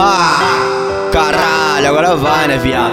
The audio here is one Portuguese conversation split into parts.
Ah, caralho, agora vai, né, viado?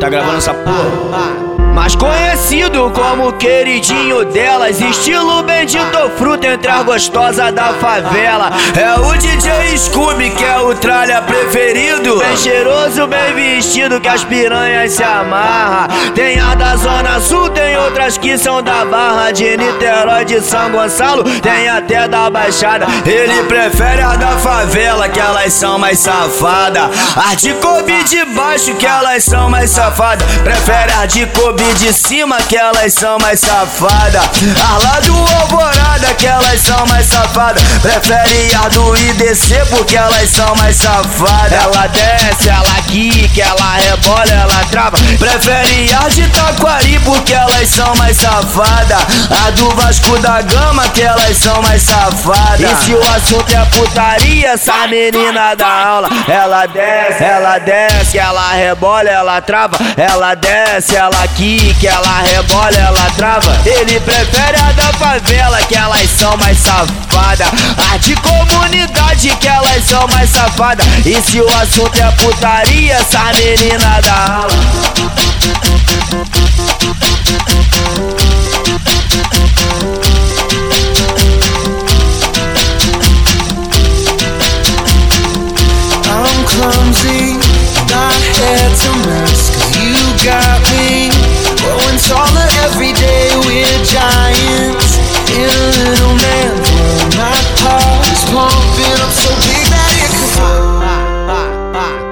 Tá gravando essa porra? Mais conhecido como queridinho delas. Estilo bendito fruto entre as gostosas da favela. É o DJ Scooby que é o tralha preferido. Bem cheiroso, bem vestido que as piranhas se amarra Tem a da Zona Sul, tem outras que são da Barra De Niterói, de São Gonçalo, tem até da Baixada. Ele prefere a da favela que elas são mais safadas. As de Kobe de baixo que elas são mais safadas. Prefere as de Kobe de cima que elas são mais safadas. As lá do Alvorada que elas são mais safadas. Prefere a do IDC porque elas são mais safadas. Ela desce, ela quica, ela rebola, ela trava. Prefere a de Taquari porque elas são mais safadas. A do Vasco da Gama que elas são mais safadas. E se o assunto é putaria, essa menina da aula, ela desce, ela desce, ela rebola, ela trava. Ela desce, ela quica que ela rebola, ela trava. Ele prefere a da favela, que elas são mais safadas. A de comunidade, que elas são mais safadas. E se o assunto é putaria, essa menina da aula.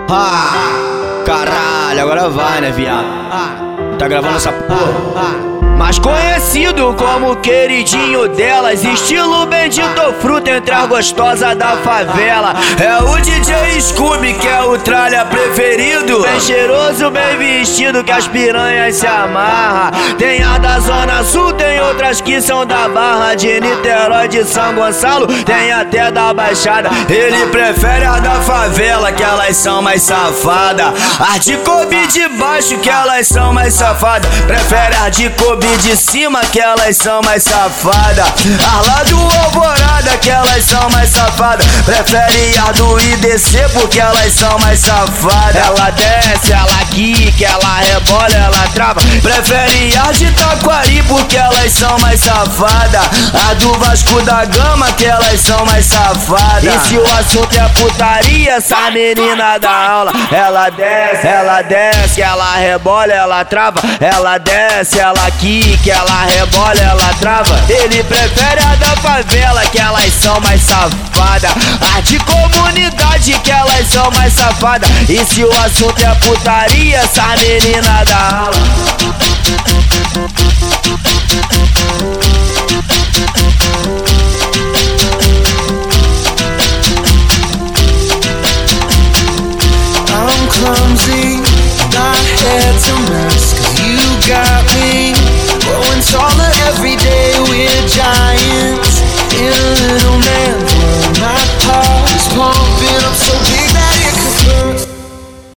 Ah, caralho, agora vai, né, viado? Tá gravando essa porra? Mais conhecido como queridinho delas. Estilo bendito fruto entre as gostosas da favela. É o DJ Scooby que é o tralha preferido. Bem cheiroso, bem vestido que as piranhas se amarra. Tem a da Zona Sul, tem outras que são da Barra de Niterói, de São Gonçalo, tem até da Baixada. Ele prefere a da favela que elas são mais safadas. As de Kobe de baixo que elas são mais safadas. Prefere a de Kobe de cima que elas são mais safadas. As lá do Alvorada que elas são mais safadas. Prefere a do IDC porque elas são mais safadas. Ela desce, ela quica, ela rebola, ela trava. Prefere a de Taquari porque elas são mais safadas. A do Vasco da Gama que elas são mais safadas. E se o assunto é putaria, essa menina da aula, ela desce, ela desce, ela rebola, ela trava. Ela desce, ela quica que ela rebola, ela trava. Ele prefere a da favela, que elas são mais safadas. A de comunidade, que elas são mais safadas. E se o assunto é putaria, essa menina da aula. taller every day. We're giants